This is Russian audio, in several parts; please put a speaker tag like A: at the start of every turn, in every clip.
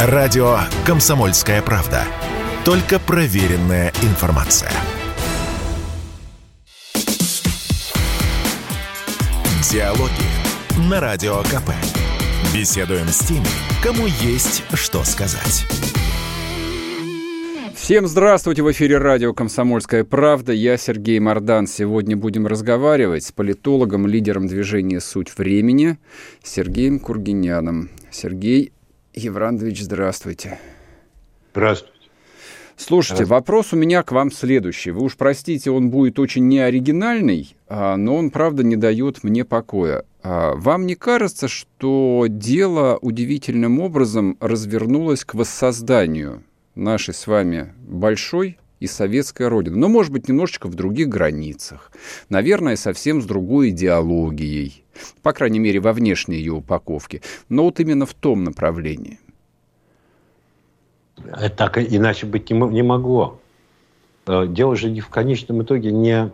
A: Радио «Комсомольская правда». Только проверенная информация. Диалоги на Радио КП. Беседуем с теми, кому есть что сказать.
B: Всем здравствуйте! В эфире радио «Комсомольская правда». Я Сергей Мордан. Сегодня будем разговаривать с политологом, лидером движения «Суть времени» Сергеем Кургиняном. Сергей Еврандович, здравствуйте.
C: Здравствуйте.
B: Слушайте, вопрос у меня к вам следующий. Вы уж простите, он будет очень неоригинальный, а, но он, правда, не дает мне покоя. А, вам не кажется, что дело удивительным образом развернулось к воссозданию нашей с вами большой и советской родины. Но, может быть, немножечко в других границах. Наверное, совсем с другой идеологией. По крайней мере, во внешней ее упаковке. Но вот именно в том направлении.
C: Так иначе быть не, не могло. Э, дело же в конечном итоге не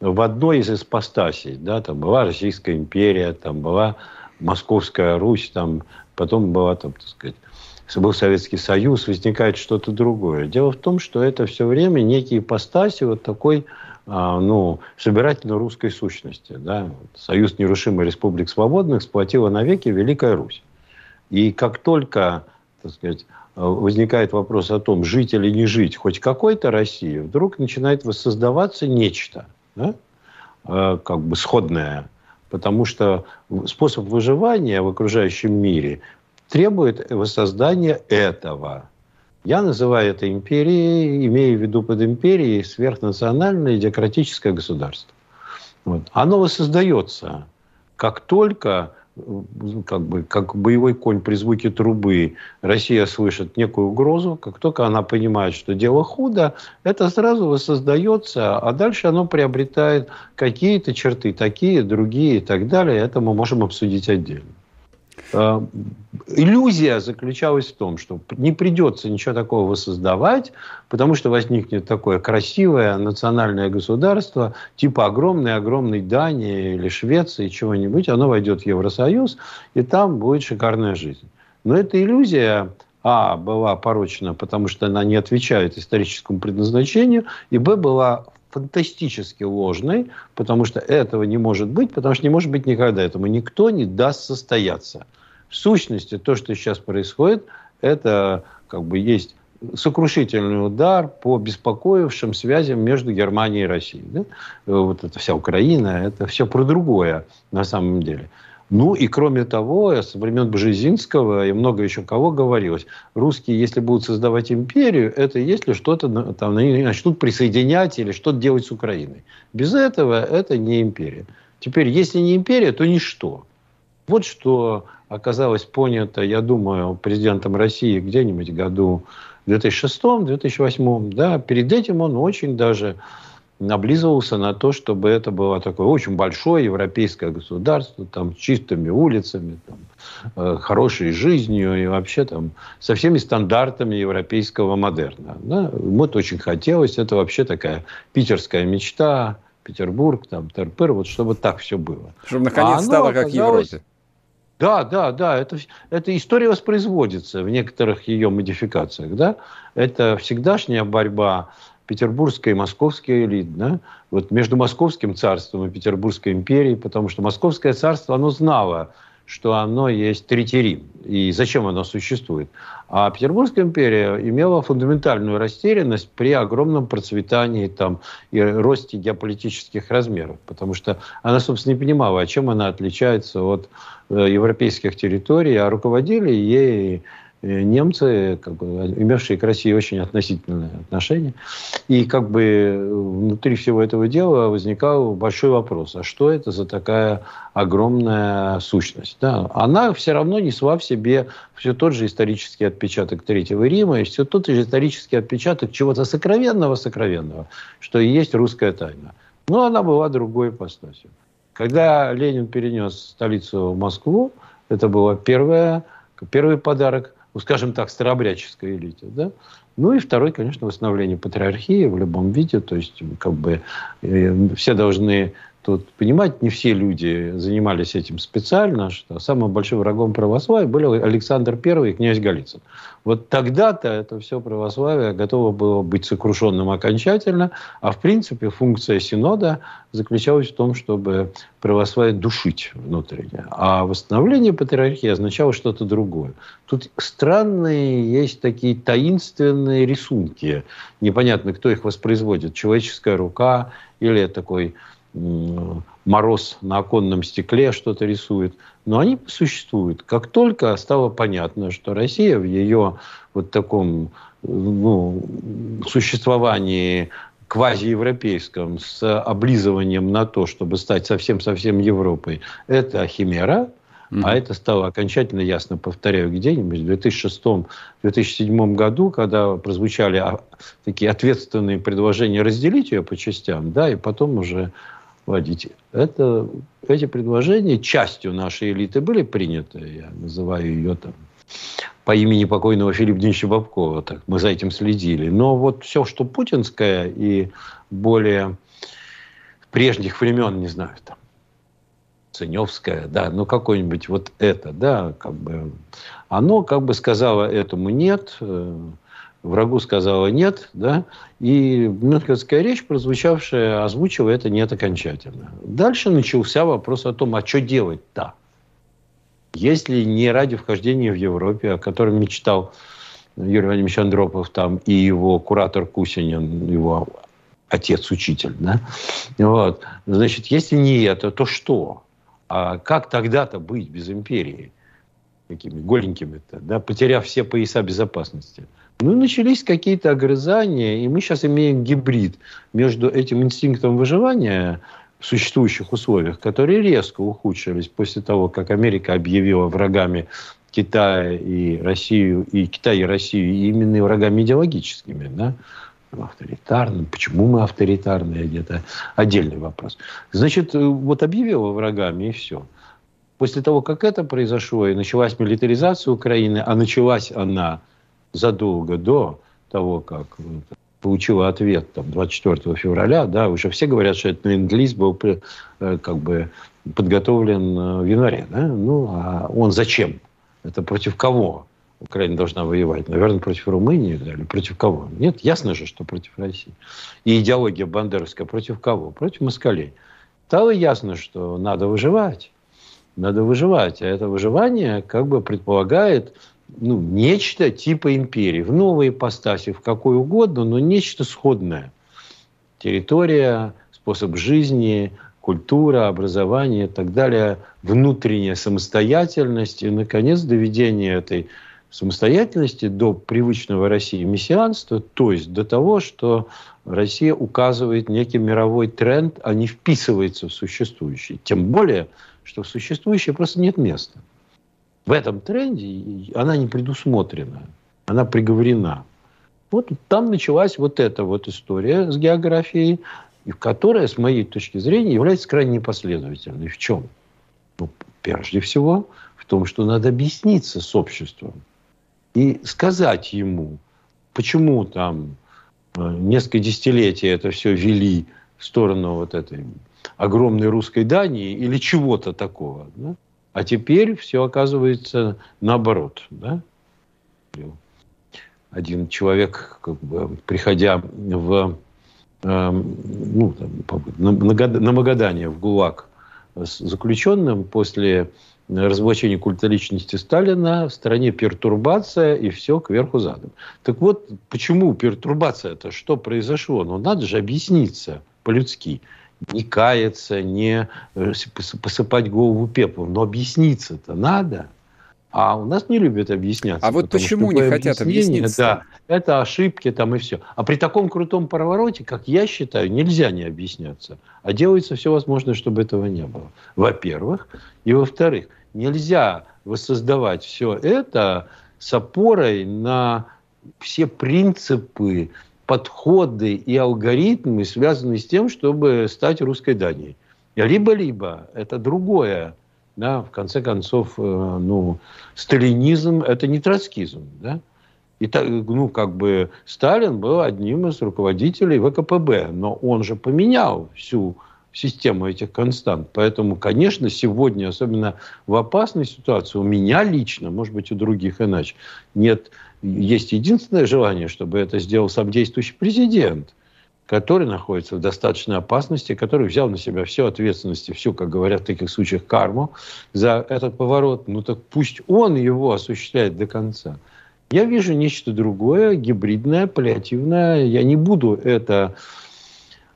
C: в одной из ипостасей. Да, там была Российская империя, там была Московская Русь, там, потом была, там, так сказать, был Советский Союз, возникает что-то другое. Дело в том, что это все время некие ипостаси вот такой а, ну, собирательно русской сущности. Да? Союз нерушимых республик свободных сплотила навеки Великая Русь. И как только так сказать, возникает вопрос о том, жить или не жить хоть какой-то России, вдруг начинает воссоздаваться нечто, да? А, как бы сходное. Потому что способ выживания в окружающем мире требует воссоздания этого. Я называю это империей, имею в виду под империей сверхнациональное демократическое государство. Вот. Оно воссоздается, как только как бы как боевой конь при звуке трубы Россия слышит некую угрозу, как только она понимает, что дело худо, это сразу воссоздается, а дальше оно приобретает какие-то черты, такие, другие и так далее. Это мы можем обсудить отдельно. Э, иллюзия заключалась в том, что не придется ничего такого воссоздавать, потому что возникнет такое красивое национальное государство, типа огромной-огромной Дании или Швеции, чего-нибудь, оно войдет в Евросоюз, и там будет шикарная жизнь. Но эта иллюзия а, была порочна, потому что она не отвечает историческому предназначению, и Б, была фантастически ложной, потому что этого не может быть, потому что не может быть никогда. Этому никто не даст состояться. В сущности, то, что сейчас происходит, это как бы есть сокрушительный удар по беспокоившим связям между Германией и Россией. Да? Вот это вся Украина, это все про другое на самом деле. Ну и кроме того, со времен Бжезинского и много еще кого говорилось, русские, если будут создавать империю, это если что-то там начнут присоединять или что-то делать с Украиной. Без этого это не империя. Теперь, если не империя, то ничто. Вот что оказалось понято, я думаю, президентом России где-нибудь году в 2006-2008. Да, перед этим он очень даже облизывался на то, чтобы это было такое очень большое европейское государство, там, с чистыми улицами, там, э, хорошей жизнью и вообще там со всеми стандартами европейского модерна. Да? Это очень хотелось. Это вообще такая питерская мечта, Петербург, там, Терпер, вот чтобы так все было.
B: Чтобы наконец а стало как в Европе.
C: Да, да, да. Это, эта история воспроизводится в некоторых ее модификациях. Да? Это всегдашняя борьба петербургской и московской элит, да? вот между московским царством и Петербургской империей, потому что московское царство, оно знало, что оно есть Третий Рим, и зачем оно существует. А Петербургская империя имела фундаментальную растерянность при огромном процветании там, и росте геополитических размеров, потому что она, собственно, не понимала, а чем она отличается от э, европейских территорий, а руководили ей немцы, как бы, имевшие к России очень относительное отношение. И как бы внутри всего этого дела возникал большой вопрос, а что это за такая огромная сущность? Да? Она все равно несла в себе все тот же исторический отпечаток Третьего Рима, и все тот же исторический отпечаток чего-то сокровенного-сокровенного, что и есть русская тайна. Но она была другой ипостасью. Когда Ленин перенес столицу в Москву, это был первый подарок скажем так, старообрядческой элите. Да? Ну и второй, конечно, восстановление патриархии в любом виде. То есть, как бы, э, все должны Тут, понимаете, не все люди занимались этим специально, что самым большим врагом православия были Александр I и князь Голицын. Вот тогда-то это все православие готово было быть сокрушенным окончательно, а в принципе функция Синода заключалась в том, чтобы православие душить внутренне. А восстановление патриархии означало что-то другое. Тут странные есть такие таинственные рисунки. Непонятно, кто их воспроизводит. Человеческая рука или такой мороз на оконном стекле что-то рисует. Но они существуют. Как только стало понятно, что Россия в ее вот таком ну, существовании квазиевропейском с облизыванием на то, чтобы стать совсем-совсем Европой, это химера, mm-hmm. а это стало окончательно ясно, повторяю, где-нибудь в 2006-2007 году, когда прозвучали такие ответственные предложения разделить ее по частям, да, и потом уже вводить. Это, эти предложения частью нашей элиты были приняты. Я называю ее там по имени покойного Филиппа Денисовича Бабкова. Так, мы за этим следили. Но вот все, что путинское и более прежних времен, не знаю, там, Ценевская, да, ну какой-нибудь вот это, да, как бы, оно как бы сказало этому нет, э, врагу сказала нет, да, и Мюнхенская речь, прозвучавшая, озвучила это нет окончательно. Дальше начался вопрос о том, а что делать-то? Если не ради вхождения в Европе, о котором мечтал Юрий Владимирович Андропов там и его куратор Кусинин, его отец-учитель, да? Вот. Значит, если не это, то что? А как тогда-то быть без империи? Какими голенькими-то, да, потеряв все пояса безопасности? Ну, начались какие-то огрызания, и мы сейчас имеем гибрид между этим инстинктом выживания в существующих условиях, которые резко ухудшились после того, как Америка объявила врагами Китая и Россию, и Китай и Россию именно врагами идеологическими, да, авторитарным. Почему мы авторитарные, это отдельный вопрос. Значит, вот объявила врагами, и все. После того, как это произошло, и началась милитаризация Украины, а началась она задолго до того, как получила ответ там, 24 февраля, да, уже все говорят, что этот ленд-лиз был э, как бы подготовлен э, в январе. Да? Ну, а он зачем? Это против кого Украина должна воевать? Наверное, против Румынии да, или против кого? Нет, ясно же, что против России. И идеология бандеровская против кого? Против москалей. Стало ясно, что надо выживать. Надо выживать. А это выживание как бы предполагает ну, нечто типа империи, в новой ипостаси, в какой угодно, но нечто сходное. Территория, способ жизни, культура, образование и так далее, внутренняя самостоятельность и, наконец, доведение этой самостоятельности до привычного России мессианства, то есть до того, что Россия указывает некий мировой тренд, а не вписывается в существующий. Тем более, что в существующее просто нет места в этом тренде она не предусмотрена, она приговорена. Вот там началась вот эта вот история с географией, которая, с моей точки зрения, является крайне непоследовательной. В чем? Ну, прежде всего, в том, что надо объясниться с обществом и сказать ему, почему там э, несколько десятилетий это все вели в сторону вот этой огромной русской Дании или чего-то такого. Да? А теперь все оказывается наоборот. Да? Один человек, как бы, приходя в, э, ну, там, на, Магадане, в ГУЛАГ, с заключенным после разоблачения культа личности Сталина в стране пертурбация и все кверху задом. Так вот, почему пертурбация это? Что произошло? Ну, надо же объясниться по-людски не каяться, не э, посыпать голову пеплом. Но объясниться-то надо. А у нас не любят объясняться.
B: А вот почему не хотят объясниться?
C: Да, это ошибки там и все. А при таком крутом повороте, как я считаю, нельзя не объясняться. А делается все возможное, чтобы этого не было. Во-первых. И во-вторых, нельзя воссоздавать все это с опорой на все принципы подходы и алгоритмы, связанные с тем, чтобы стать русской Данией. Либо-либо это другое. Да, в конце концов, э, ну, сталинизм – это не троцкизм. Да? И так, ну, как бы Сталин был одним из руководителей ВКПБ, но он же поменял всю систему этих констант. Поэтому, конечно, сегодня, особенно в опасной ситуации, у меня лично, может быть, у других иначе, нет, есть единственное желание, чтобы это сделал сам действующий президент – который находится в достаточной опасности, который взял на себя всю ответственность, всю, как говорят в таких случаях, карму за этот поворот, ну так пусть он его осуществляет до конца. Я вижу нечто другое, гибридное, паллиативное. Я не буду это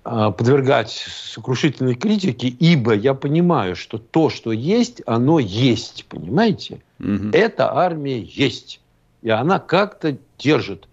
C: подвергать сокрушительной критике, ибо я понимаю, что то, что есть, оно есть, понимаете? Угу. Эта армия есть, и она как-то держит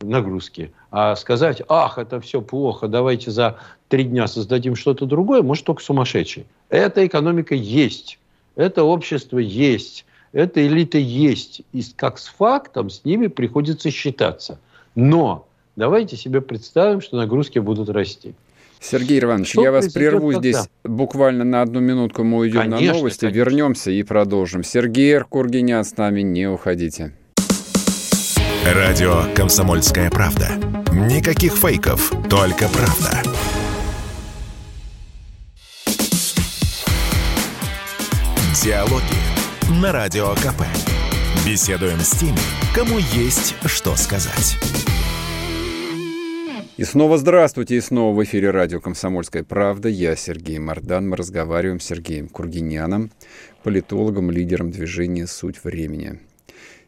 C: нагрузки. А сказать, ах, это все плохо, давайте за три дня создадим что-то другое, может только сумасшедший. Эта экономика есть, это общество есть, эта элита есть. И как с фактом с ними приходится считаться. Но давайте себе представим, что нагрузки будут расти.
B: Сергей Иванович, что я вас прерву тогда? здесь буквально на одну минутку, мы уйдем конечно, на новости, конечно. вернемся и продолжим. Сергей Кургинян с нами, не уходите.
A: Радио «Комсомольская правда». Никаких фейков, только правда. Диалоги на Радио КП. Беседуем с теми, кому есть что сказать.
B: И снова здравствуйте, и снова в эфире радио «Комсомольская правда». Я Сергей Мордан. Мы разговариваем с Сергеем Кургиняном, политологом, лидером движения «Суть времени».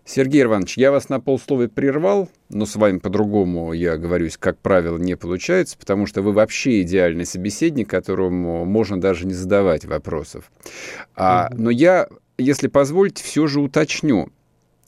B: Сергей Иванович, я вас на полслова прервал, но с вами по-другому, я говорюсь, как правило, не получается, потому что вы вообще идеальный собеседник, которому можно даже не задавать вопросов. А, но я, если позволите, все же уточню.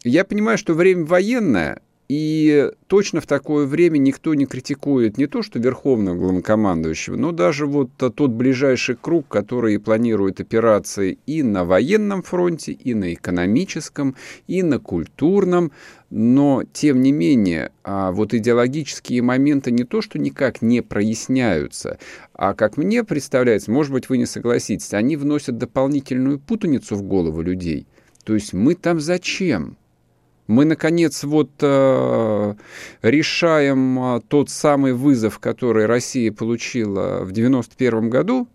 B: Я понимаю, что время военное, и точно в такое время никто не критикует не то, что верховного главнокомандующего, но даже вот тот ближайший круг, который планирует операции и на военном фронте, и на экономическом, и на культурном. Но, тем не менее, а вот идеологические моменты не то, что никак не проясняются, а, как мне представляется, может быть, вы не согласитесь, они вносят дополнительную путаницу в голову людей. То есть мы там зачем? Мы, наконец, вот э, решаем э, тот самый вызов, который Россия получила в 1991 году,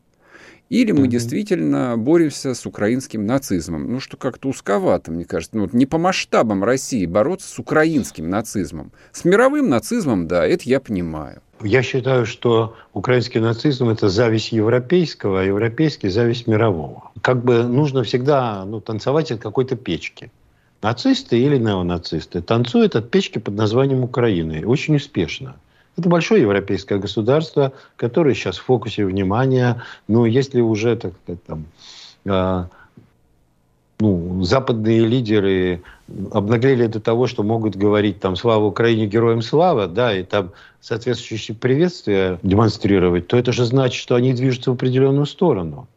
B: или мы mm-hmm. действительно боремся с украинским нацизмом. Ну, что как-то узковато, мне кажется. Ну, не по масштабам России бороться с украинским нацизмом. С мировым нацизмом, да, это я понимаю.
C: Я считаю, что украинский нацизм – это зависть европейского, а европейский – зависть мирового. Как бы нужно всегда ну, танцевать от какой-то печки. Нацисты или неонацисты танцуют от печки под названием Украины. Очень успешно. Это большое европейское государство, которое сейчас в фокусе внимания. Но если уже, так сказать, там, э, ну, западные лидеры обнаглели до того, что могут говорить там «Слава Украине, героям слава», да, и там соответствующие приветствия демонстрировать, то это же значит, что они движутся в определенную сторону.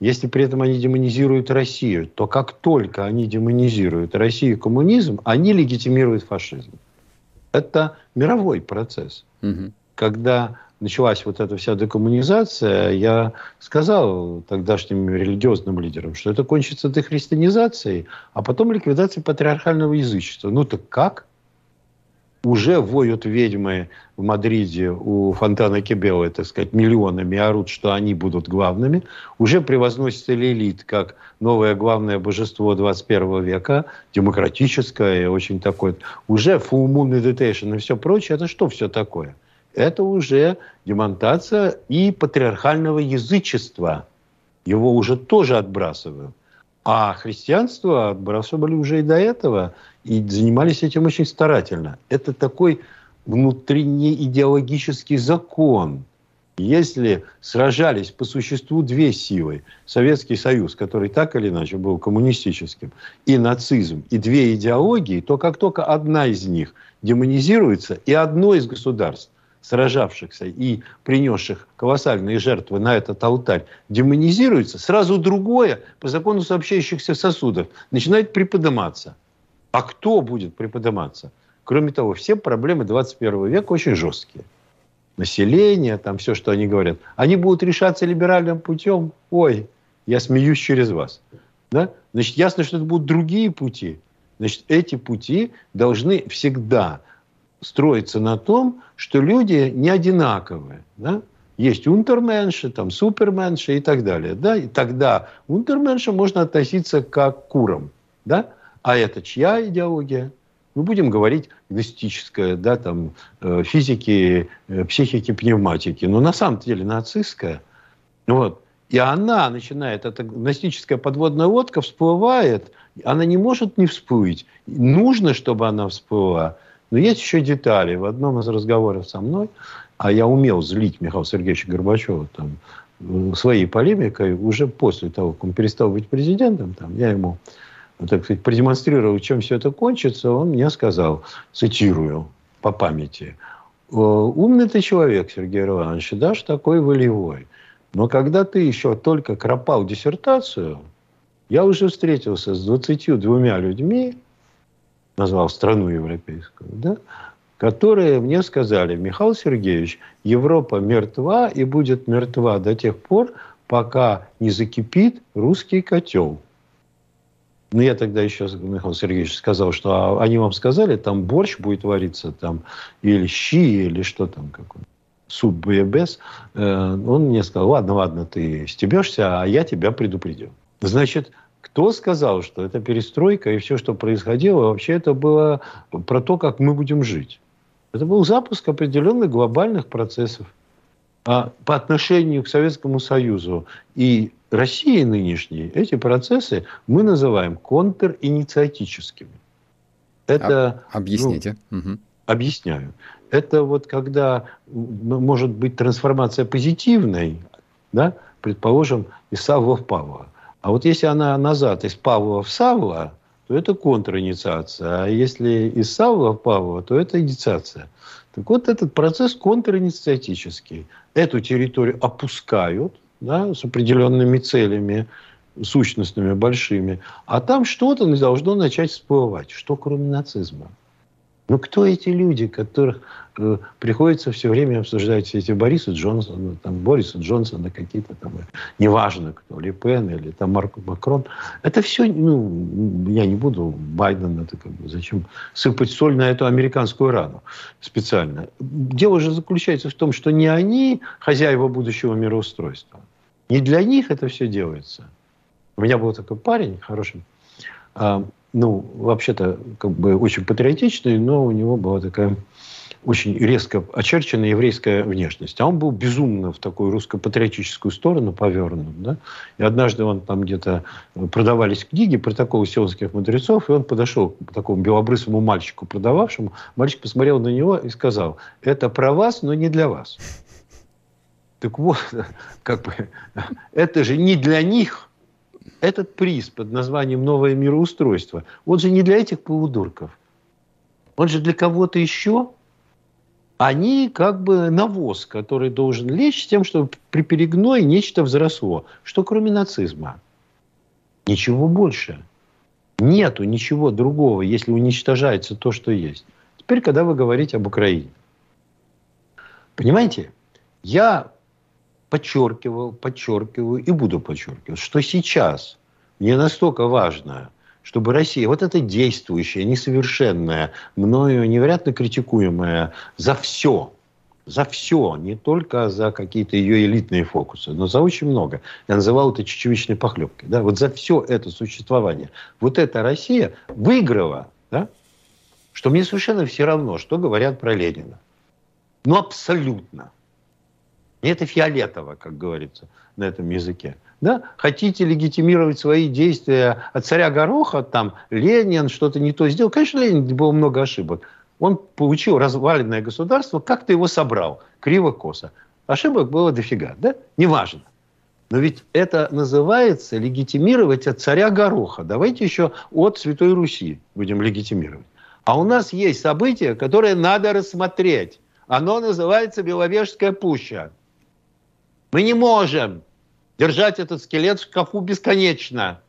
C: Если при этом они демонизируют Россию, то как только они демонизируют Россию и коммунизм, они легитимируют фашизм. Это мировой процесс. Угу. Когда началась вот эта вся декоммунизация, я сказал тогдашним религиозным лидерам, что это кончится дехристианизацией, а потом ликвидацией патриархального язычества. Ну так как? Уже воют ведьмы в Мадриде у фонтана Кебелы, так сказать, миллионами, орут, что они будут главными. Уже превозносится Лилит как новое главное божество 21 века, демократическое, очень такое. Уже full moon meditation и все прочее. Это что все такое? Это уже демонтация и патриархального язычества. Его уже тоже отбрасывают. А христианство отбрасывали уже и до этого, и занимались этим очень старательно. Это такой внутренний идеологический закон. Если сражались по существу две силы, Советский Союз, который так или иначе был коммунистическим, и нацизм, и две идеологии, то как только одна из них демонизируется, и одно из государств сражавшихся и принесших колоссальные жертвы на этот алтарь демонизируется, сразу другое по закону сообщающихся сосудов начинает приподниматься. А кто будет приподниматься? Кроме того, все проблемы 21 века очень жесткие. Население, там все, что они говорят, они будут решаться либеральным путем. Ой, я смеюсь через вас. Да? Значит, ясно, что это будут другие пути. Значит, эти пути должны всегда строится на том, что люди не одинаковые. Да? Есть унтерменши, там суперменши и так далее. Да? И тогда унтерменша можно относиться как к курам. Да? А это чья идеология? Мы будем говорить гностическая, да, там, э, физики, э, психики, пневматики. Но на самом деле нацистская. Вот. И она начинает, эта гностическая подводная лодка всплывает, она не может не всплыть. Нужно, чтобы она всплыла. Но есть еще детали. В одном из разговоров со мной, а я умел злить Михаила Сергеевича Горбачева там, э, своей полемикой, уже после того, как он перестал быть президентом, там, я ему так сказать, продемонстрировал, чем все это кончится, он мне сказал, цитирую по памяти, умный ты человек, Сергей Иванович, даже такой волевой. Но когда ты еще только кропал диссертацию, я уже встретился с 22 людьми, назвал страну европейскую, да, которые мне сказали, Михаил Сергеевич, Европа мертва и будет мертва до тех пор, пока не закипит русский котел. Ну, я тогда еще, Михаил Сергеевич, сказал, что а, они вам сказали, там борщ будет вариться, там, или щи, или что там, какой суп без. Э, он мне сказал, ладно, ладно, ты стебешься, а я тебя предупредил. Значит, кто сказал, что это перестройка и все, что происходило, вообще это было про то, как мы будем жить. Это был запуск определенных глобальных процессов. А по отношению к Советскому Союзу и России нынешней эти процессы мы называем контринициатическими.
B: Это, Объясните.
C: Ну, угу. Объясняю. Это вот когда может быть трансформация позитивной, да, предположим, из Савва в Павла. А вот если она назад из Павла в Савва, то это контринициация. А если из Савва в Павла, то это инициация. Так вот, этот процесс контринициатический. Эту территорию опускают, да, с определенными целями, сущностными, большими. А там что-то должно начать всплывать. Что кроме нацизма? Ну, кто эти люди, которых э, приходится все время обсуждать все эти Бориса Джонсона, там, Бориса Джонсона, какие-то там, неважно кто, Ли Пен или там Марк Макрон. Это все, ну, я не буду, Байден, это как бы, зачем сыпать соль на эту американскую рану специально. Дело же заключается в том, что не они хозяева будущего мироустройства. Не для них это все делается. У меня был такой парень хороший, а, ну, вообще-то, как бы очень патриотичный, но у него была такая очень резко очерченная еврейская внешность. А он был безумно в такую русско-патриотическую сторону повернут. Да? И однажды он там где-то продавались книги протоколы сионских мудрецов, и он подошел к такому белобрысому мальчику, продававшему. Мальчик посмотрел на него и сказал, это про вас, но не для вас. Так вот, как бы, это же не для них этот приз под названием «Новое мироустройство», он же не для этих полудурков. Он же для кого-то еще. Они как бы навоз, который должен лечь тем, чтобы при перегное нечто взросло. Что кроме нацизма? Ничего больше. Нету ничего другого, если уничтожается то, что есть. Теперь, когда вы говорите об Украине. Понимаете? Я подчеркивал, подчеркиваю и буду подчеркивать, что сейчас не настолько важно, чтобы Россия, вот эта действующая, несовершенная, мною невероятно критикуемая за все, за все, не только за какие-то ее элитные фокусы, но за очень много. Я называл это чечевичной похлебкой. Да? Вот за все это существование. Вот эта Россия выиграла, да? что мне совершенно все равно, что говорят про Ленина. Ну, абсолютно. И это фиолетово, как говорится на этом языке. Да? Хотите легитимировать свои действия от царя Гороха, там Ленин что-то не то сделал. Конечно, Ленин было много ошибок. Он получил разваленное государство, как-то его собрал, криво-косо. Ошибок было дофига, да? Неважно. Но ведь это называется легитимировать от царя Гороха. Давайте еще от Святой Руси будем легитимировать. А у нас есть событие, которое надо рассмотреть. Оно называется Беловежская пуща. Мы не можем держать этот скелет в шкафу бесконечно.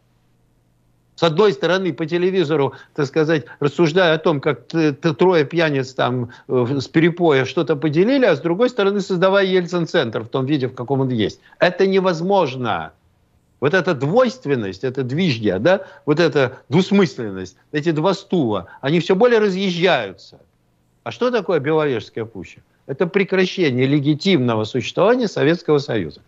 C: С одной стороны, по телевизору, так сказать, рассуждая о том, как трое пьяниц там э, с перепоя что-то поделили, а с другой стороны, создавая Ельцин-центр в том виде, в каком он есть. Это невозможно. Вот эта двойственность, это движья, да, вот эта двусмысленность, эти два стула, они все более разъезжаются. А что такое Беловежская пуща? Это прекращение легитимного существования Советского Союза.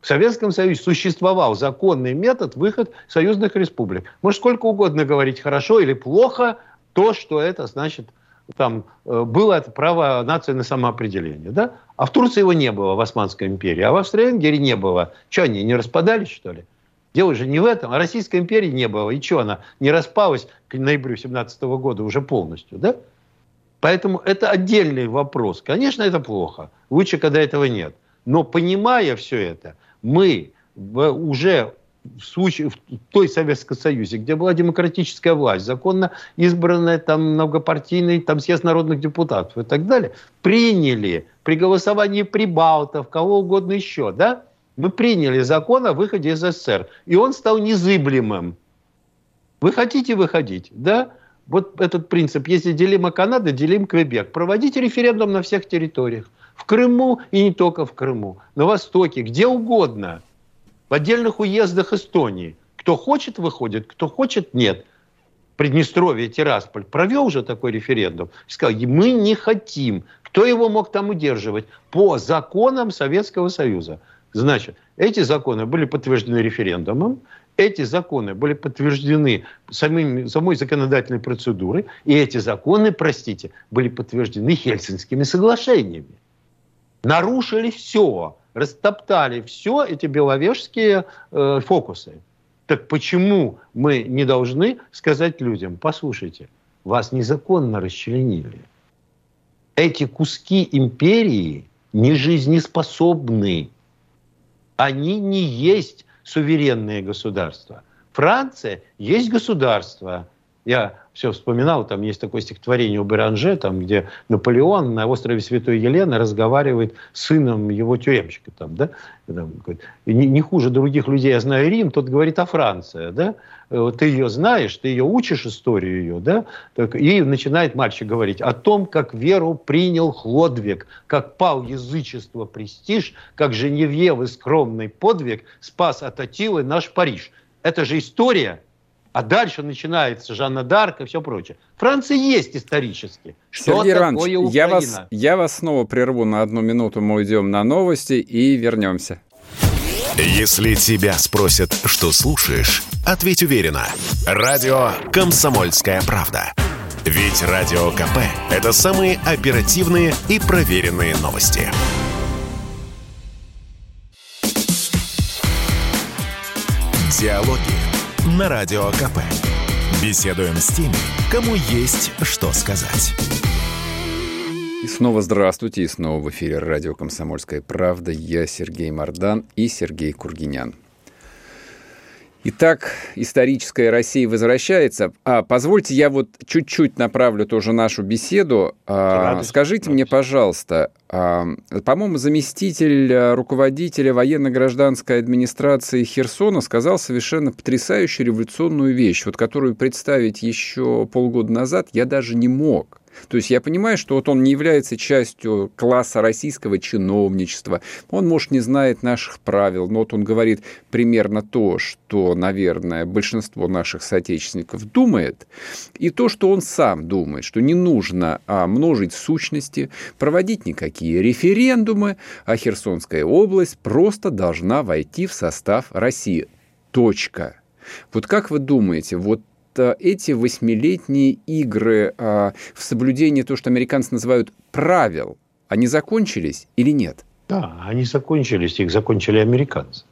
C: В Советском Союзе существовал законный метод выход союзных республик. Может, сколько угодно говорить, хорошо или плохо, то, что это значит, там э, было это право нации на самоопределение. Да? А в Турции его не было, в Османской империи. А в Австро-Венгрии не было. Что, они не распадались, что ли? Дело же не в этом. А Российской империи не было. И что, она не распалась к ноябрю 17 года уже полностью, да? Поэтому это отдельный вопрос. Конечно, это плохо. Лучше, когда этого нет. Но понимая все это, мы уже в, случае, в той Советском Союзе, где была демократическая власть, законно избранная там многопартийный там съезд народных депутатов и так далее, приняли при голосовании прибалтов, кого угодно еще, да, мы приняли закон о выходе из СССР, и он стал незыблемым. Вы хотите выходить, да? Вот этот принцип, если делима Канада, делим Квебек. Проводите референдум на всех территориях. В Крыму и не только в Крыму. На Востоке, где угодно. В отдельных уездах Эстонии. Кто хочет, выходит, кто хочет, нет. Приднестровье, Тирасполь провел уже такой референдум. И сказал, мы не хотим. Кто его мог там удерживать? По законам Советского Союза. Значит, эти законы были подтверждены референдумом, эти законы были подтверждены самим, самой законодательной процедурой, и эти законы, простите, были подтверждены Хельсинскими соглашениями. Нарушили все, растоптали все эти беловежские э, фокусы. Так почему мы не должны сказать людям, послушайте, вас незаконно расчленили. Эти куски империи не жизнеспособны. Они не есть суверенные государства. Франция есть государство. Я все вспоминал, там есть такое стихотворение у Беранже, там, где Наполеон на острове Святой Елены разговаривает с сыном его тюремщика. Там, да? там, не, не хуже других людей я знаю Рим, тот говорит о Франции. Да? Ты ее знаешь, ты ее учишь, историю ее, да? Так, и начинает мальчик говорить о том, как веру принял Хлодвиг, как пал язычество престиж, как Женевьевы скромный подвиг спас от Атилы наш Париж. Это же история, а дальше начинается Жанна Дарк и все прочее. Франция есть исторически.
B: Что Сергей такое Иванович, я вас, я вас снова прерву на одну минуту, мы уйдем на новости и вернемся.
A: Если тебя спросят, что слушаешь, ответь уверенно. Радио «Комсомольская правда». Ведь Радио КП – это самые оперативные и проверенные новости. Диалоги на Радио КП. Беседуем с теми, кому есть что сказать.
B: И снова здравствуйте, и снова в эфире радио «Комсомольская правда». Я Сергей Мордан и Сергей Кургинян. Итак, историческая Россия возвращается. А, позвольте, я вот чуть-чуть направлю тоже нашу беседу. А, скажите мне, пожалуйста, а, по-моему, заместитель а, руководителя военно-гражданской администрации Херсона сказал совершенно потрясающую революционную вещь, вот которую представить еще полгода назад я даже не мог. То есть я понимаю, что вот он не является частью класса российского чиновничества, он, может, не знает наших правил, но вот он говорит примерно то, что, наверное, большинство наших соотечественников думает, и то, что он сам думает, что не нужно множить сущности, проводить никакие референдумы, а Херсонская область просто должна войти в состав России. Точка. Вот как вы думаете, вот эти восьмилетние игры а, в соблюдении то, что американцы называют правил, они закончились или нет?
C: Да, они закончились, их закончили американцы.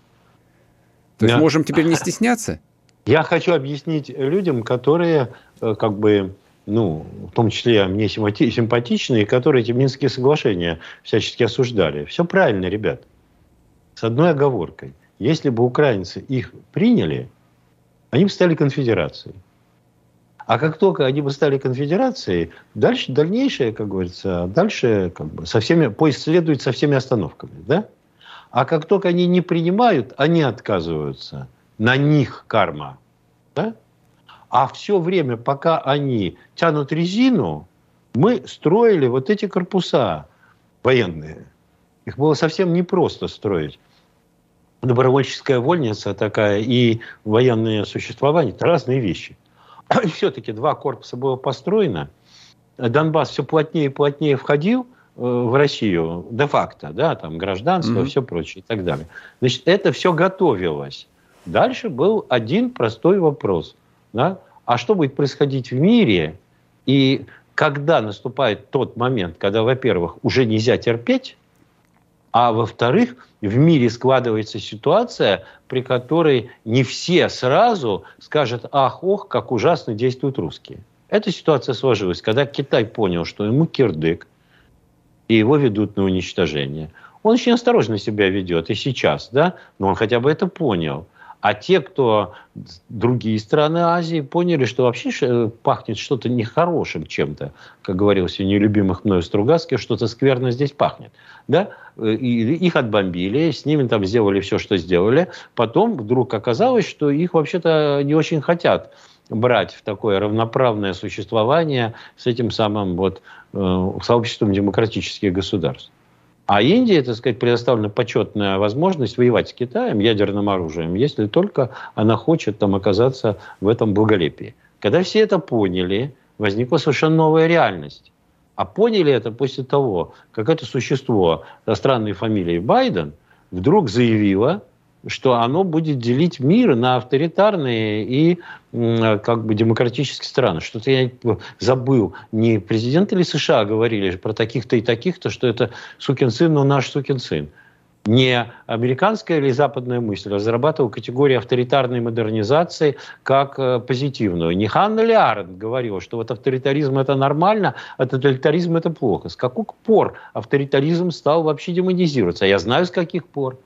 B: То есть можем теперь не стесняться?
C: Я хочу объяснить людям, которые э, как бы, ну, в том числе мне симпатичные, которые эти Минские соглашения всячески осуждали. Все правильно, ребят. С одной оговоркой. Если бы украинцы их приняли, они бы стали конфедерацией. А как только они бы стали конфедерацией, дальше, дальнейшее, как говорится, дальше как бы со всеми, поезд следует со всеми остановками. Да? А как только они не принимают, они отказываются. На них карма. Да? А все время, пока они тянут резину, мы строили вот эти корпуса военные. Их было совсем непросто строить. Добровольческая вольница такая и военное существование – это разные вещи – все-таки два корпуса было построено. Донбасс все плотнее и плотнее входил в Россию де-факто, да, там гражданство, mm-hmm. все прочее и так далее. Значит, это все готовилось. Дальше был один простой вопрос, да, а что будет происходить в мире, и когда наступает тот момент, когда, во-первых, уже нельзя терпеть, а во-вторых, в мире складывается ситуация, при которой не все сразу скажут, ах, ох, как ужасно действуют русские. Эта ситуация сложилась, когда Китай понял, что ему кирдык, и его ведут на уничтожение. Он очень осторожно себя ведет и сейчас, да, но он хотя бы это понял. А те, кто другие страны Азии, поняли, что вообще э, пахнет что-то нехорошим чем-то. Как говорил сегодня любимых мною Стругацких, что-то скверно здесь пахнет. Да? Э, и их отбомбили, с ними там сделали все, что сделали. Потом вдруг оказалось, что их вообще-то не очень хотят брать в такое равноправное существование с этим самым вот э, сообществом демократических государств. А Индии, так сказать, предоставлена почетная возможность воевать с Китаем ядерным оружием, если только она хочет там оказаться в этом благолепии. Когда все это поняли, возникла совершенно новая реальность. А поняли это после того, как это существо со странной фамилией Байден вдруг заявило, что оно будет делить мир на авторитарные и как бы демократические страны. Что-то я забыл. Не президент или США говорили про таких-то и таких-то, что это сукин сын, но наш сукин сын. Не американская или западная мысль разрабатывал категорию авторитарной модернизации как э, позитивную. Не Ханна Лиарен говорил, что вот авторитаризм это нормально, а тоталитаризм это плохо. С каких пор авторитаризм стал вообще демонизироваться? Я знаю, с каких пор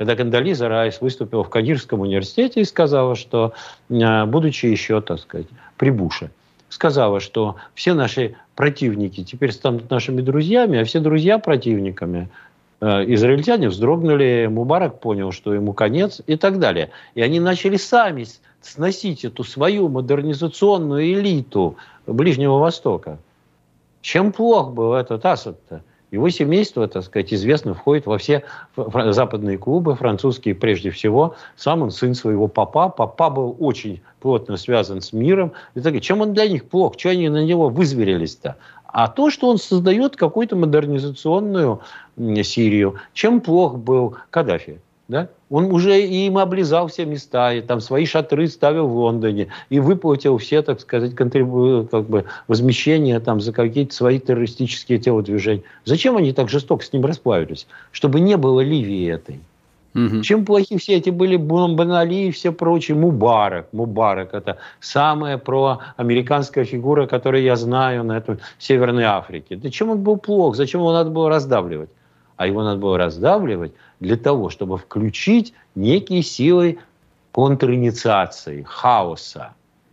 C: когда Кандализа Райс выступила в Кадирском университете и сказала, что, э, будучи еще, так сказать, при Буше, сказала, что все наши противники теперь станут нашими друзьями, а все друзья противниками. Э, израильтяне вздрогнули, Мубарак понял, что ему конец и так далее. И они начали сами сносить эту свою модернизационную элиту Ближнего Востока. Чем плох был этот Асад-то? Его семейство, так сказать, известно, входит во все западные клубы, французские прежде всего. Сам он сын своего папа. Папа был очень плотно связан с миром. И так, чем он для них плох? Чего они на него вызверились-то? А то, что он создает какую-то модернизационную Сирию. Чем плох был Каддафи? Да? Он уже им облизал все места, и там свои шатры ставил в Лондоне, и выплатил все, так сказать, контрибу... как бы, возмещения там, за какие-то свои террористические телодвижения. Зачем они так жестоко с ним расплавились? Чтобы не было Ливии этой. Угу. Чем плохи все эти были Бонали и все прочие? Мубарак. Мубарак – это самая проамериканская фигура, которую я знаю на этой Северной Африке. Да чем он был плох? Зачем его надо было раздавливать? А его надо было раздавливать – для того, чтобы включить некие силы контринициации, хаоса.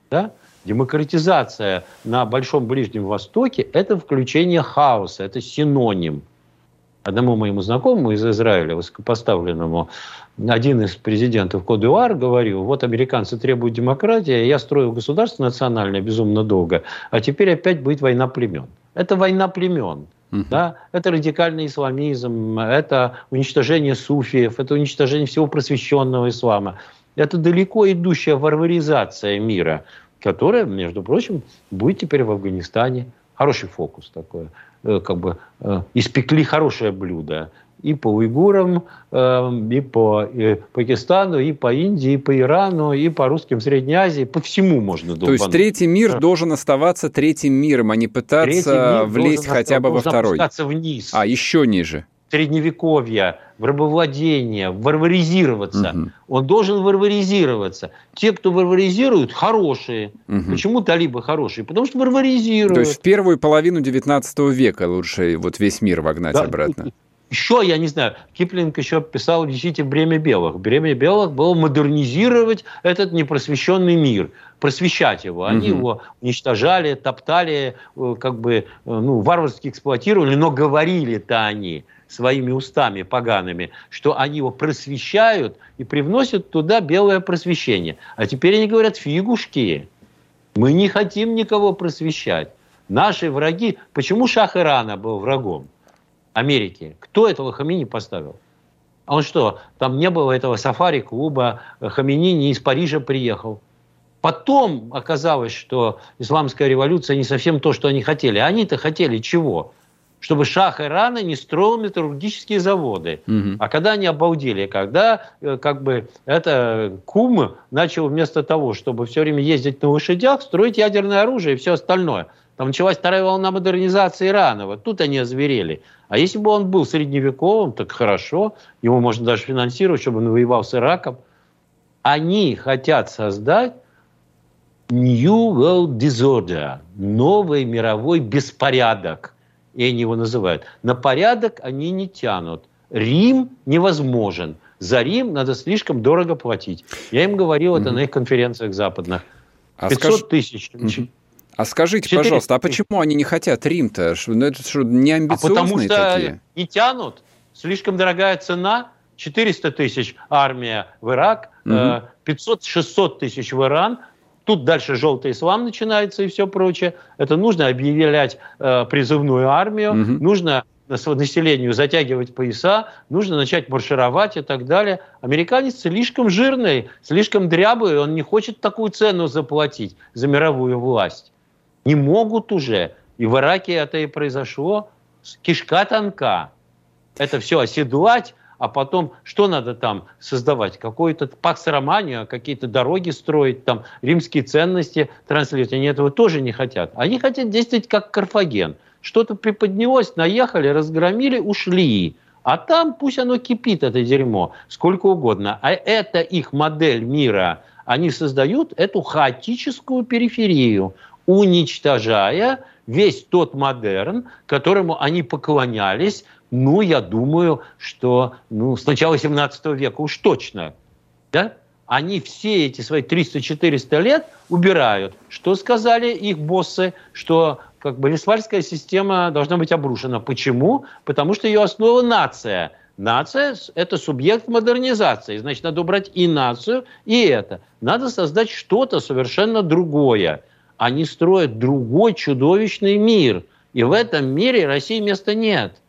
C: Да? Демократизация на Большом Ближнем Востоке – это включение хаоса, это синоним. Одному моему знакомому из Израиля, высокопоставленному, один из президентов Кодуар говорил, вот американцы требуют демократии, я строил государство национальное безумно долго, а теперь опять будет война племен. Это война племен. Uh-huh. Да? Это радикальный исламизм, это уничтожение суфиев, это уничтожение всего просвещенного ислама. Это далеко идущая варваризация мира, которая, между прочим, будет теперь в Афганистане. Хороший фокус такой. Э, как бы э, испекли хорошее блюдо и по уйгурам, эм, и по Пакистану, и по Индии, и по Ирану, и по русским Средней Азии, по всему можно долбануть.
B: То есть третий мир должен оставаться третьим миром, а не пытаться влезть хотя бы во второй.
C: вниз.
B: А, еще ниже.
C: Средневековья, в рабовладение, варваризироваться. Угу. Он должен варваризироваться. Те, кто варваризируют, хорошие. Угу. Почему талибы хорошие? Потому что варваризируют.
B: То есть в первую половину 19 века лучше вот весь мир вогнать да, обратно.
C: Еще, я не знаю, Киплинг еще писал, ищите «Бремя белых». «Бремя белых» было модернизировать этот непросвещенный мир, просвещать его. Они угу. его уничтожали, топтали, э, как бы, э, ну, варварски эксплуатировали, но говорили-то они своими устами погаными, что они его просвещают и привносят туда белое просвещение. А теперь они говорят, фигушки, мы не хотим никого просвещать. Наши враги... Почему Шах Ирана был врагом? Америки. Кто этого Хамини поставил? А он что, там не было этого сафари-клуба, Хамини не из Парижа приехал. Потом оказалось, что исламская революция не совсем то, что они хотели. Они-то хотели чего? чтобы шах Ирана не строил металлургические заводы. Угу. А когда они обалдели, когда э, как бы это Кум начал вместо того, чтобы все время ездить на лошадях, строить ядерное оружие и все остальное. Там началась вторая волна модернизации Ирана. Вот тут они озверели. А если бы он был средневековым, так хорошо. Его можно даже финансировать, чтобы он воевал с Ираком. Они хотят создать New World Disorder, новый мировой беспорядок – и они его называют. На порядок они не тянут. Рим невозможен. За Рим надо слишком дорого платить. Я им говорил mm-hmm. это на их конференциях западных. 500 а скаж... тысяч. Mm-hmm.
B: А скажите, 4... пожалуйста, а почему они не хотят Рим-то? Ну, это что, не амбициозные
C: а потому что
B: такие?
C: не тянут. Слишком дорогая цена. 400 тысяч армия в Ирак, угу. 500-600 тысяч в Иран, Тут дальше желтый ислам начинается и все прочее. Это нужно объявлять э, призывную армию, угу. нужно населению затягивать пояса, нужно начать маршировать и так далее. Американец слишком жирный, слишком дрябый, он не хочет такую цену заплатить за мировую власть. Не могут уже. И в Ираке это и произошло. Кишка тонка. Это все оседлать, а потом что надо там создавать? Какой-то пакс романию, какие-то дороги строить, там римские ценности транслировать. Они этого тоже не хотят. Они хотят действовать как Карфаген. Что-то приподнялось, наехали, разгромили, ушли. А там пусть оно кипит, это дерьмо, сколько угодно. А это их модель мира. Они создают эту хаотическую периферию, уничтожая весь тот модерн, которому они поклонялись, ну, я думаю, что ну, с начала 17 века уж точно. Да? Они все эти свои 300-400 лет убирают. Что сказали их боссы? Что как бы Вестфальская система должна быть обрушена. Почему? Потому что ее основа нация. Нация – это субъект модернизации. Значит, надо убрать и нацию, и это. Надо создать что-то совершенно другое. Они строят другой чудовищный мир. И в этом мире России места нет –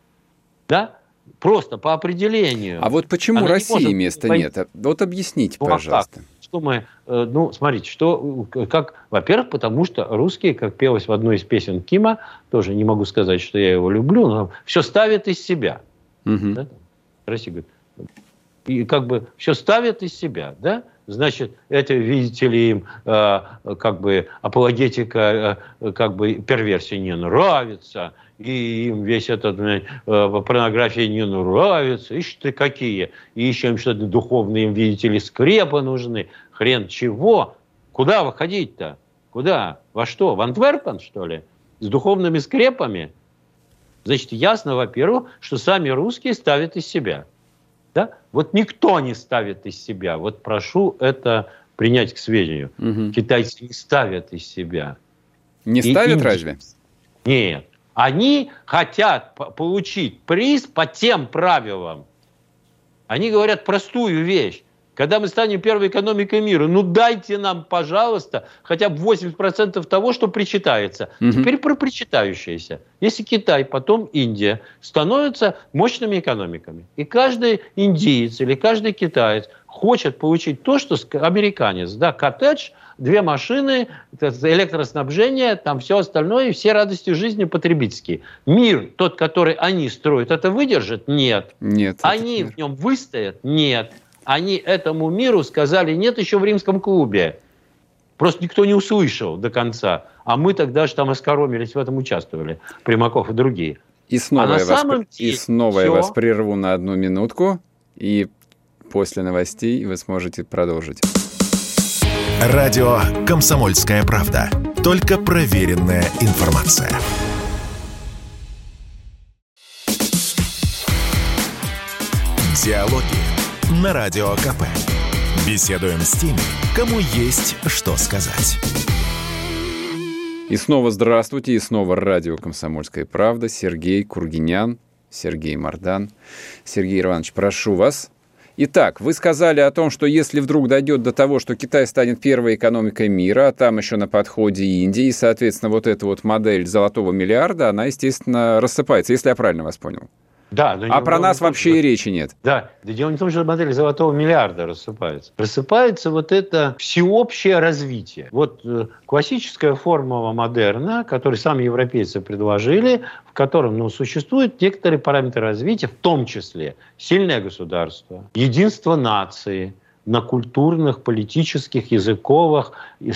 C: да? Просто по определению.
B: А вот почему Она России не места пойти. нет? Вот объясните, ну, пожалуйста. Так,
C: что мы, э, ну, смотрите, что, как, во-первых, потому что русские, как пелось в одной из песен Кима, тоже не могу сказать, что я его люблю, но все ставят из себя. Угу. Да? Россия говорит, и как бы все ставят из себя, да? Значит, это, видите ли, им э, как бы апологетика, э, как бы перверсии не нравится, и им весь этот э, порнография не нравится, ишь ты какие, и еще им что-то духовные, им, видите ли, скрепы нужны, хрен чего, куда выходить-то, куда, во что, в Антверпен, что ли, с духовными скрепами? Значит, ясно, во-первых, что сами русские ставят из себя. Да? Вот никто не ставит из себя. Вот прошу это принять к сведению. Угу. Китайцы не ставят из себя.
B: Не и ставят разве?
C: Нет. Они хотят получить приз по тем правилам. Они говорят простую вещь. Когда мы станем первой экономикой мира, ну дайте нам, пожалуйста, хотя бы 80% того, что причитается. Угу. Теперь про причитающееся. Если Китай, потом Индия становятся мощными экономиками, и каждый индиец или каждый китаец хочет получить то, что американец, да, коттедж – две машины, электроснабжение, там все остальное, и все радости жизни потребительские. Мир, тот, который они строят, это выдержит? Нет.
B: Нет.
C: Они в нем выстоят? Нет. Они этому миру сказали нет еще в римском клубе. Просто никто не услышал до конца. А мы тогда же там оскоромились, в этом участвовали. Примаков и другие.
B: И снова, а я, вас, деле, и снова я вас прерву на одну минутку, и после новостей вы сможете продолжить.
A: Радио «Комсомольская правда». Только проверенная информация. Диалоги на Радио КП. Беседуем с теми, кому есть что сказать.
B: И снова здравствуйте, и снова радио «Комсомольская правда». Сергей Кургинян, Сергей Мардан. Сергей Иванович, прошу вас Итак, вы сказали о том, что если вдруг дойдет до того, что Китай станет первой экономикой мира, а там еще на подходе Индия, и, соответственно, вот эта вот модель золотого миллиарда, она, естественно, рассыпается, если я правильно вас понял. Да, а про нас вообще и речи нет.
C: Да, да дело не в том, что модель золотого миллиарда рассыпается. Рассыпается вот это всеобщее развитие. Вот э, классическая формула модерна, которую сами европейцы предложили, в котором ну, существуют некоторые параметры развития, в том числе сильное государство, единство нации, на культурных, политических, языковых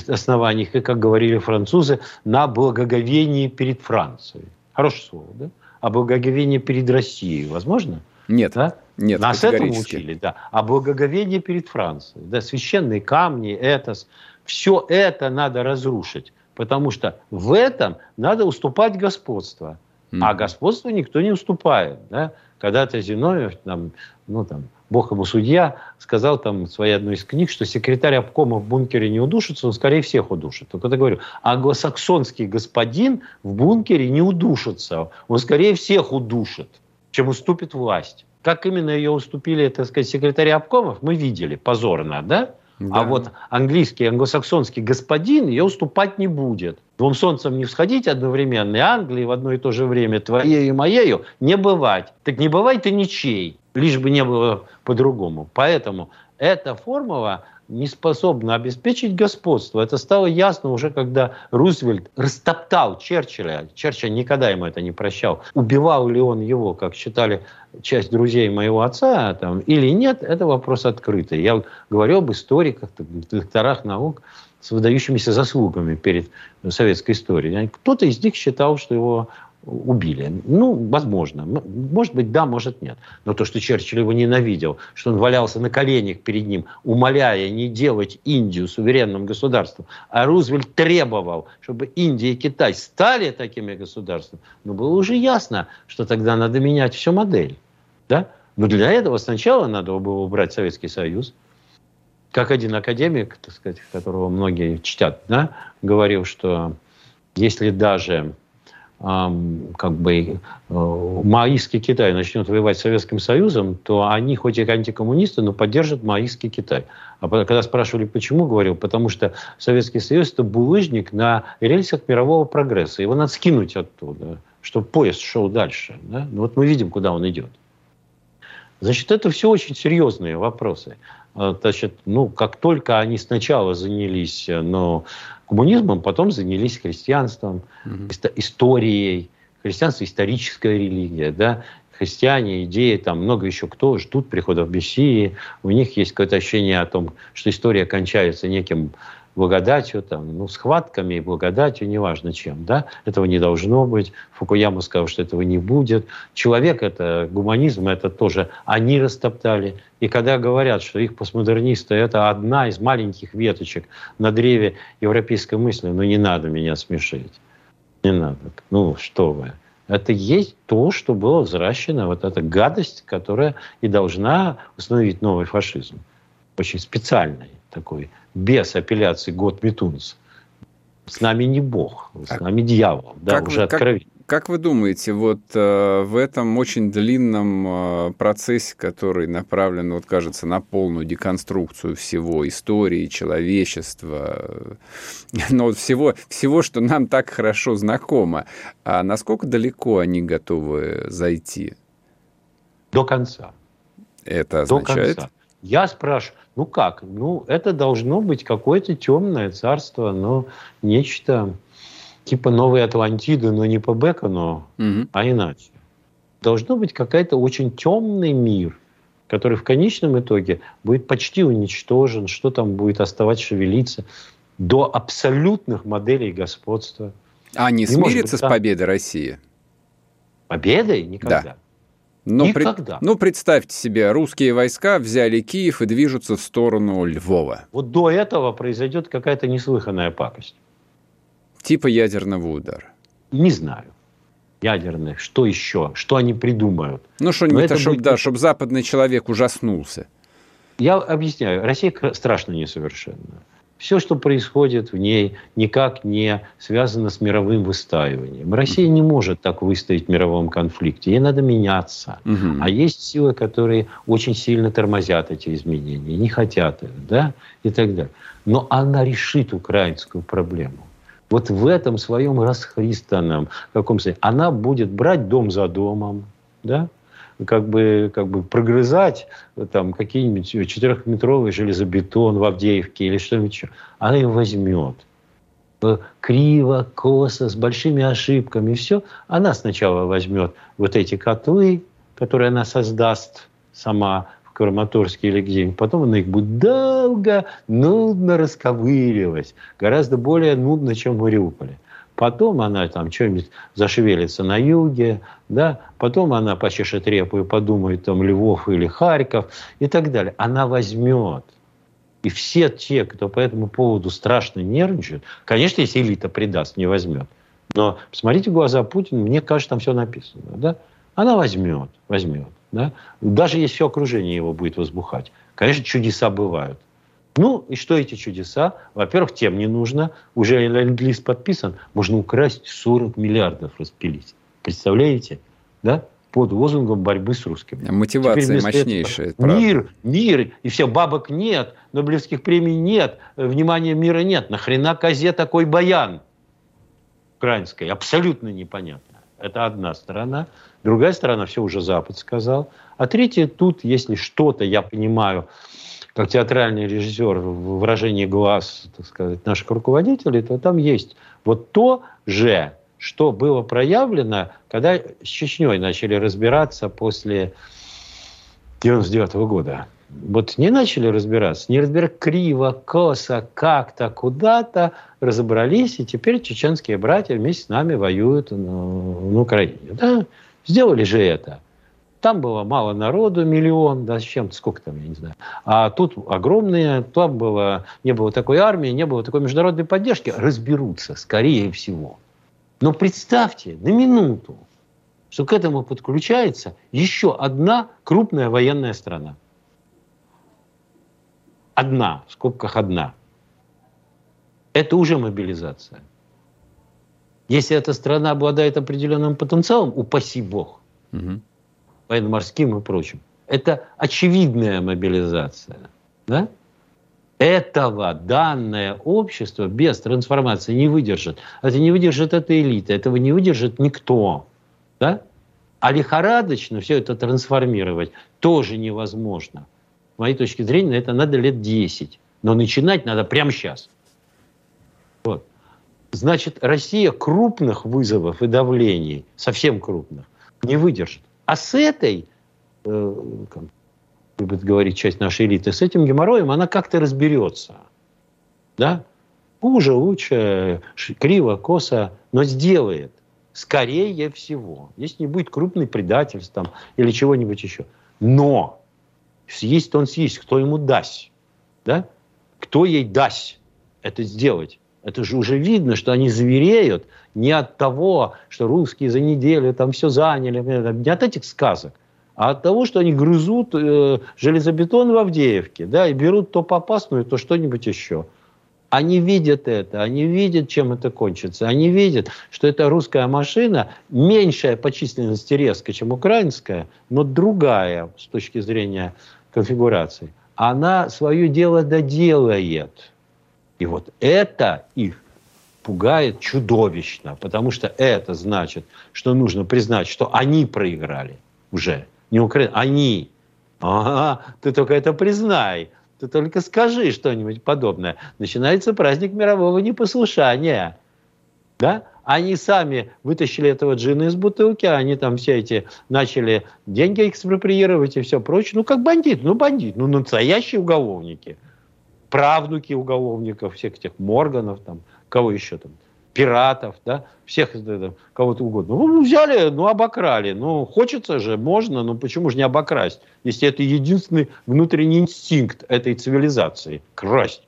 C: основаниях, и, как говорили французы, на благоговении перед Францией. Хорошее слово, да? А благоговение перед Россией возможно?
B: Нет.
C: Да?
B: Нет,
C: Нас этому учили, да. А благоговение перед Францией, да, священные камни, этос, все это надо разрушить, потому что в этом надо уступать господство. Mm-hmm. А господство никто не уступает. Да? Когда-то Зиновьев, там, ну, там, бог ему судья, сказал там в своей одной из книг, что секретарь обкома в бункере не удушится, он скорее всех удушит. Только я говорю, англосаксонский господин в бункере не удушится, он скорее всех удушит, чем уступит власть. Как именно ее уступили, так сказать, секретари обкомов, мы видели позорно, да? Да. А вот английский, англосаксонский господин ее уступать не будет. Двум солнцам не всходить одновременно, и Англии в одно и то же время твоей и моею не бывать. Так не бывает и ничей лишь бы не было по-другому. Поэтому эта формула не способна обеспечить господство. Это стало ясно уже, когда Рузвельт растоптал Черчилля. Черчилль никогда ему это не прощал. Убивал ли он его, как считали часть друзей моего отца, там, или нет, это вопрос открытый. Я говорю об историках, докторах наук с выдающимися заслугами перед советской историей. Кто-то из них считал, что его убили. Ну, возможно. Может быть, да, может, нет. Но то, что Черчилль его ненавидел, что он валялся на коленях перед ним, умоляя не делать Индию суверенным государством, а Рузвельт требовал, чтобы Индия и Китай стали такими государствами, ну, было уже ясно, что тогда надо менять всю модель. Да? Но для этого сначала надо было убрать Советский Союз, как один академик, так сказать, которого многие чтят, да, говорил, что если даже как бы э, маоистский Китай начнет воевать с Советским Союзом, то они хоть и антикоммунисты, но поддержат маоистский Китай. А когда спрашивали, почему, говорил, потому что Советский Союз – это булыжник на рельсах мирового прогресса. Его надо скинуть оттуда, чтобы поезд шел дальше. Да? Ну, вот мы видим, куда он идет. Значит, это все очень серьезные вопросы. А, значит, ну, как только они сначала занялись ну, коммунизмом, потом занялись христианством, угу. историей. Христианство – историческая религия, да, христиане, идеи, там много еще кто ждут прихода в Мессии, у них есть какое-то ощущение о том, что история кончается неким благодатью, там, ну, схватками и благодатью, неважно чем, да, этого не должно быть. Фукуяма сказал, что этого не будет. Человек это, гуманизм это тоже они растоптали. И когда говорят, что их постмодернисты это одна из маленьких веточек на древе европейской мысли, ну не надо меня смешить. Не надо. Ну что вы. Это есть то, что было взращено, вот эта гадость, которая и должна установить новый фашизм. Очень специальный такой без апелляции год Метунс. С нами не Бог, с а нами дьявол, да,
B: как, уже откровенно. Как, как вы думаете, вот э, в этом очень длинном э, процессе, который направлен, вот кажется, на полную деконструкцию всего истории, человечества, э, но вот всего, всего, что нам так хорошо знакомо, а насколько далеко они готовы зайти?
C: До конца.
B: Это означает? До конца.
C: Я спрашиваю, ну как? Ну, это должно быть какое-то темное царство, но нечто типа новой Атлантиды, но не по Бекону, угу. а иначе. Должно быть какой-то очень темный мир, который в конечном итоге будет почти уничтожен, что там будет оставаться шевелиться, до абсолютных моделей господства.
B: А не, не смирится быть, с победой России?
C: Победой? Никогда. Да.
B: Но Никогда. Пред, ну, представьте себе, русские войска взяли Киев и движутся в сторону Львова.
C: Вот до этого произойдет какая-то неслыханная пакость.
B: Типа ядерного удара.
C: Не знаю. Ядерных. Что еще? Что они придумают?
B: Ну, что-нибудь, чтобы будет... да, чтоб западный человек ужаснулся.
C: Я объясняю. Россия страшно несовершенна все, что происходит в ней, никак не связано с мировым выстаиванием. Россия не может так выстоять в мировом конфликте. Ей надо меняться. Угу. А есть силы, которые очень сильно тормозят эти изменения, не хотят их, да, и так далее. Но она решит украинскую проблему. Вот в этом своем расхристанном каком-то... Она будет брать дом за домом, да, как бы, как бы прогрызать там какие-нибудь четырехметровый железобетон в Авдеевке или что-нибудь еще. Она его возьмет. Криво, косо, с большими ошибками. Все. Она сначала возьмет вот эти котлы, которые она создаст сама в Краматорске или где-нибудь. Потом она их будет долго, нудно расковыривать. Гораздо более нудно, чем в Мариуполе. Потом она там что-нибудь зашевелится на юге, да, потом она почешет репу и подумает, там, Львов или Харьков и так далее. Она возьмет. И все те, кто по этому поводу страшно нервничают, конечно, если элита предаст, не возьмет. Но посмотрите в глаза Путина, мне кажется, там все написано. Да? Она возьмет, возьмет. Да? Даже если все окружение его будет возбухать. Конечно, чудеса бывают. Ну, и что эти чудеса? Во-первых, тем не нужно. Уже ленд-лиз подписан. Можно украсть 40 миллиардов распилить. Представляете? Да? Под лозунгом борьбы с русскими.
B: Мотивация мощнейшая.
C: Этого, мир, мир, и все, бабок нет, Нобелевских премий нет, внимания мира нет. Нахрена козе такой баян украинской? Абсолютно непонятно. Это одна сторона. Другая сторона, все уже Запад сказал. А третья, тут, если что-то я понимаю, как театральный режиссер в выражении глаз, так сказать, наших руководителей, то там есть вот то же, что было проявлено, когда с Чечней начали разбираться после 99 года. Вот не начали разбираться, не разбирать криво, косо, как-то, куда-то, разобрались, и теперь чеченские братья вместе с нами воюют на, на Украине. Да? Сделали же это. Там было мало народу, миллион, да, с чем сколько там, я не знаю. А тут огромные, там было, не было такой армии, не было такой международной поддержки. Разберутся, скорее всего. Но представьте на минуту, что к этому подключается еще одна крупная военная страна. Одна, в скобках одна. Это уже мобилизация. Если эта страна обладает определенным потенциалом, упаси бог, угу военно-морским и прочим. Это очевидная мобилизация. Да? Этого данное общество без трансформации не выдержит. Это не выдержит эта элита, этого не выдержит никто. Да? А лихорадочно все это трансформировать тоже невозможно. С моей точки зрения, это надо лет 10. Но начинать надо прямо сейчас. Вот. Значит, Россия крупных вызовов и давлений, совсем крупных, не выдержит. А с этой, э, как любит говорить часть нашей элиты, с этим геморроем она как-то разберется. Да? Хуже, лучше, криво, косо, но сделает. Скорее всего. Если не будет крупный предательств там, или чего-нибудь еще. Но съесть он съесть, кто ему даст. Да? Кто ей даст это сделать? Это же уже видно, что они звереют не от того, что русские за неделю там все заняли, не от этих сказок, а от того, что они грызут э, железобетон в Авдеевке, да, и берут то попасную, то что-нибудь еще. Они видят это, они видят, чем это кончится. Они видят, что эта русская машина меньшая по численности резко, чем украинская, но другая с точки зрения конфигурации. Она свое дело доделает. И вот это их пугает чудовищно, потому что это значит, что нужно признать, что они проиграли уже. Не Украина, они. Ага, ты только это признай. Ты только скажи что-нибудь подобное. Начинается праздник мирового непослушания. Да? Они сами вытащили этого джина из бутылки, они там все эти начали деньги экспроприировать и все прочее. Ну, как бандит, ну, бандит, ну, настоящие уголовники – правнуки уголовников, всех этих Морганов, там, кого еще там, пиратов, да, всех кого-то угодно. Ну, взяли, ну, обокрали. Ну, хочется же, можно, но почему же не обокрасть, если это единственный внутренний инстинкт этой цивилизации – красть.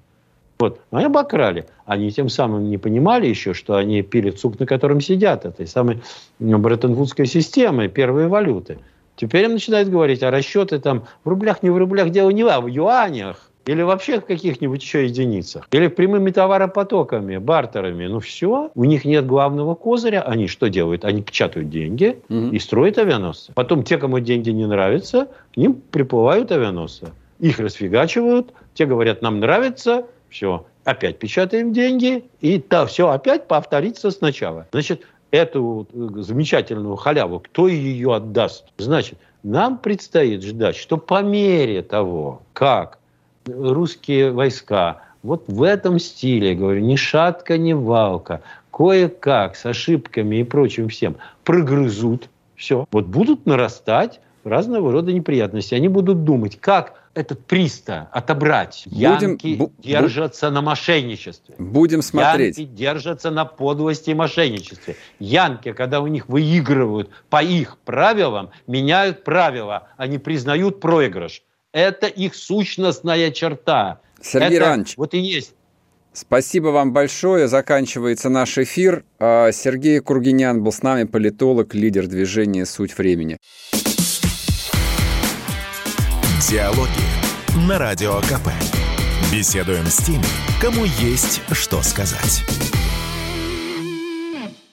C: Вот, ну, они обокрали. Они тем самым не понимали еще, что они пили сук, на котором сидят, этой самой Бреттон-Вудской системы, первой валюты. Теперь им начинают говорить, а расчеты там в рублях, не в рублях, дело не в, в юанях. Или вообще в каких-нибудь еще единицах. Или прямыми товаропотоками, бартерами. Ну все, у них нет главного козыря. Они что делают? Они печатают деньги угу. и строят авианосцы. Потом те, кому деньги не нравятся, к ним приплывают авианосцы. Их расфигачивают. Те говорят, нам нравится. Все, опять печатаем деньги. И да, все опять повторится сначала. Значит, эту э, замечательную халяву, кто ее отдаст? Значит, нам предстоит ждать, что по мере того, как русские войска вот в этом стиле, говорю, ни шатка, ни валка, кое-как с ошибками и прочим всем прогрызут все. Вот будут нарастать разного рода неприятности. Они будут думать, как этот приста отобрать. Будем, Янки бу, держатся бу, на мошенничестве.
B: Будем смотреть.
C: Янки держатся на подлости и мошенничестве. Янки, когда у них выигрывают по их правилам, меняют правила. Они признают проигрыш. Это их сущностная черта.
B: Сергей Это Иванович,
C: вот и есть.
B: Спасибо вам большое. Заканчивается наш эфир. А, Сергей Кургинян был с нами, политолог, лидер движения «Суть времени».
A: Диалоги на Радио КП. Беседуем с теми, кому есть что сказать.